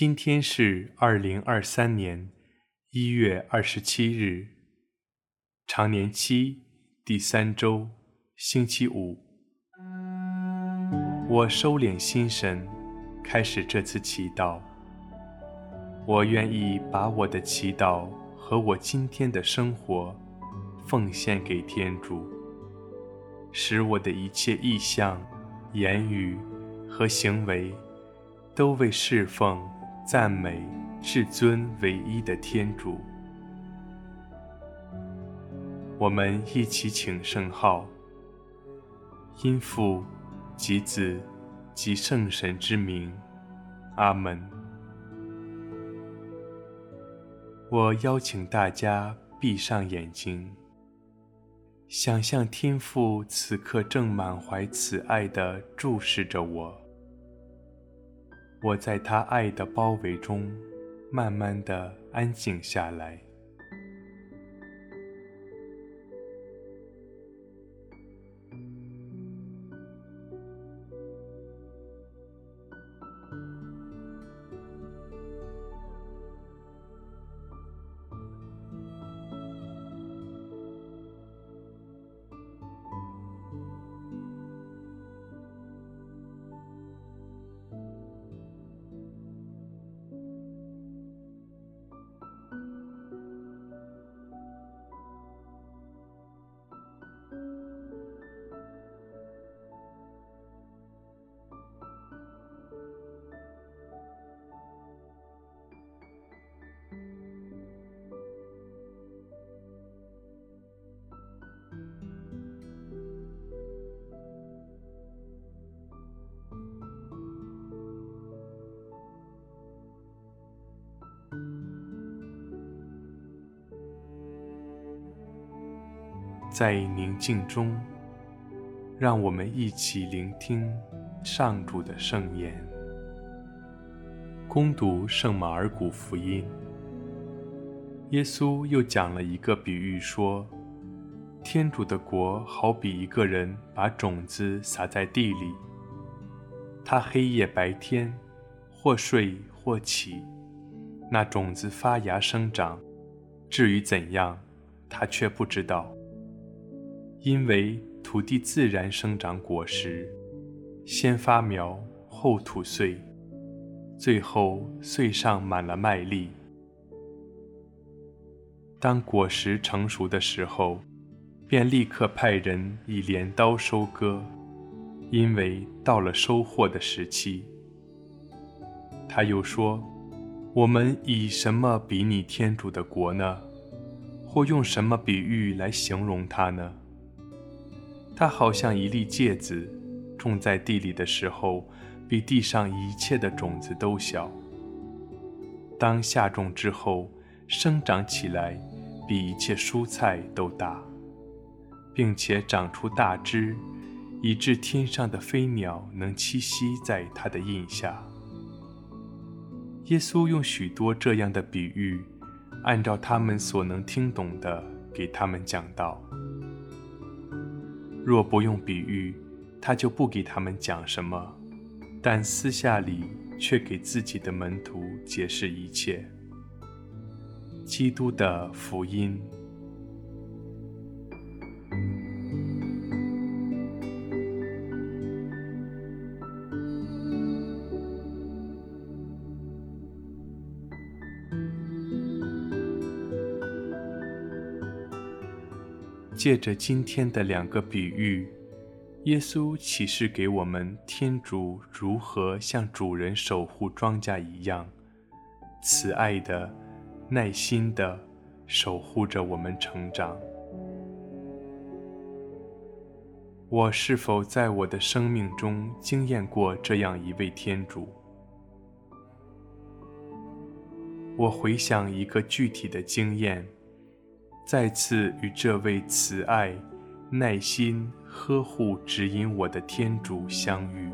今天是二零二三年一月二十七日，常年期第三周，星期五。我收敛心神，开始这次祈祷。我愿意把我的祈祷和我今天的生活奉献给天主，使我的一切意向、言语和行为都为侍奉。赞美至尊唯一的天主，我们一起请圣号，因父及子及圣神之名，阿门。我邀请大家闭上眼睛，想象天父此刻正满怀慈爱地注视着我。我在他爱的包围中，慢慢地安静下来。在宁静中，让我们一起聆听上主的圣言。恭读圣马尔谷福音。耶稣又讲了一个比喻，说：天主的国好比一个人把种子撒在地里，他黑夜白天，或睡或起，那种子发芽生长，至于怎样，他却不知道。因为土地自然生长果实，先发苗，后吐穗，最后穗上满了麦粒。当果实成熟的时候，便立刻派人以镰刀收割，因为到了收获的时期。他又说：“我们以什么比拟天主的国呢？或用什么比喻来形容它呢？”它好像一粒芥子，种在地里的时候，比地上一切的种子都小。当下种之后，生长起来，比一切蔬菜都大，并且长出大枝，以致天上的飞鸟能栖息在它的荫下。耶稣用许多这样的比喻，按照他们所能听懂的，给他们讲道。若不用比喻，他就不给他们讲什么；但私下里却给自己的门徒解释一切。基督的福音。借着今天的两个比喻，耶稣启示给我们天主如何像主人守护庄稼一样，慈爱的、耐心的守护着我们成长。我是否在我的生命中经验过这样一位天主？我回想一个具体的经验。再次与这位慈爱、耐心、呵护、指引我的天主相遇。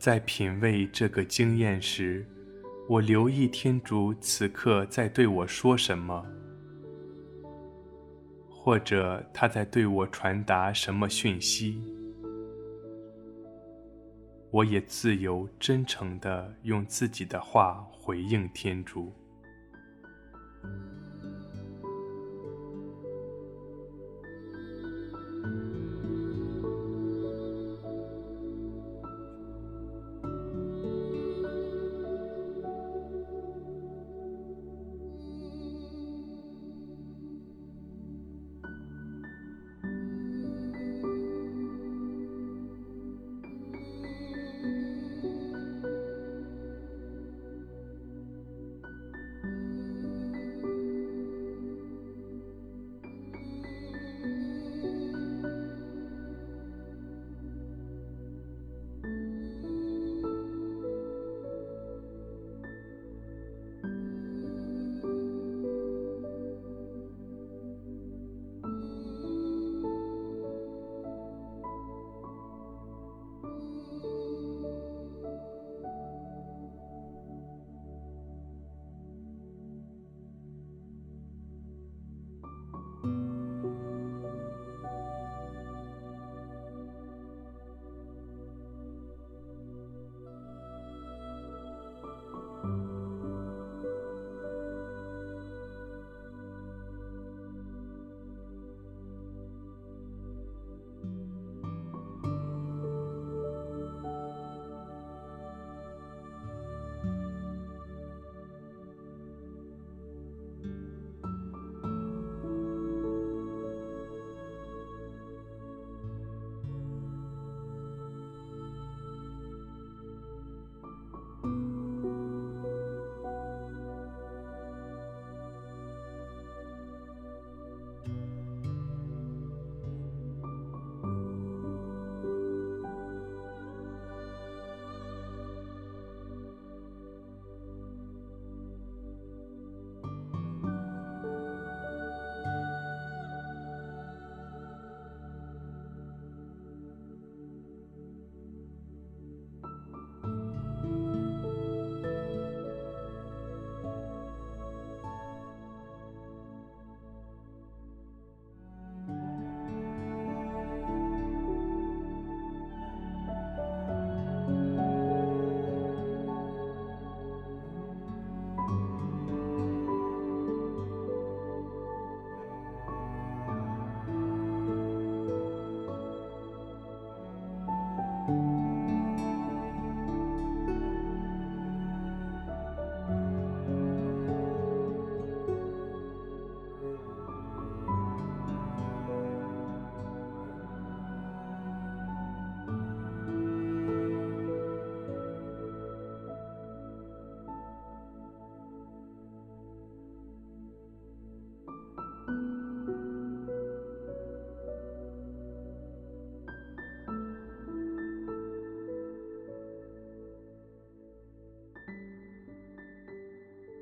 在品味这个经验时，我留意天主此刻在对我说什么，或者他在对我传达什么讯息。我也自由真诚的用自己的话回应天主。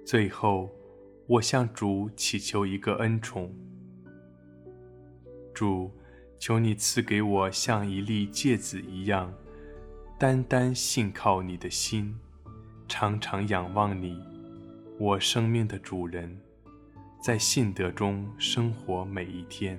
最后，我向主祈求一个恩宠。主，求你赐给我像一粒芥子一样，单单信靠你的心，常常仰望你，我生命的主人，在信德中生活每一天。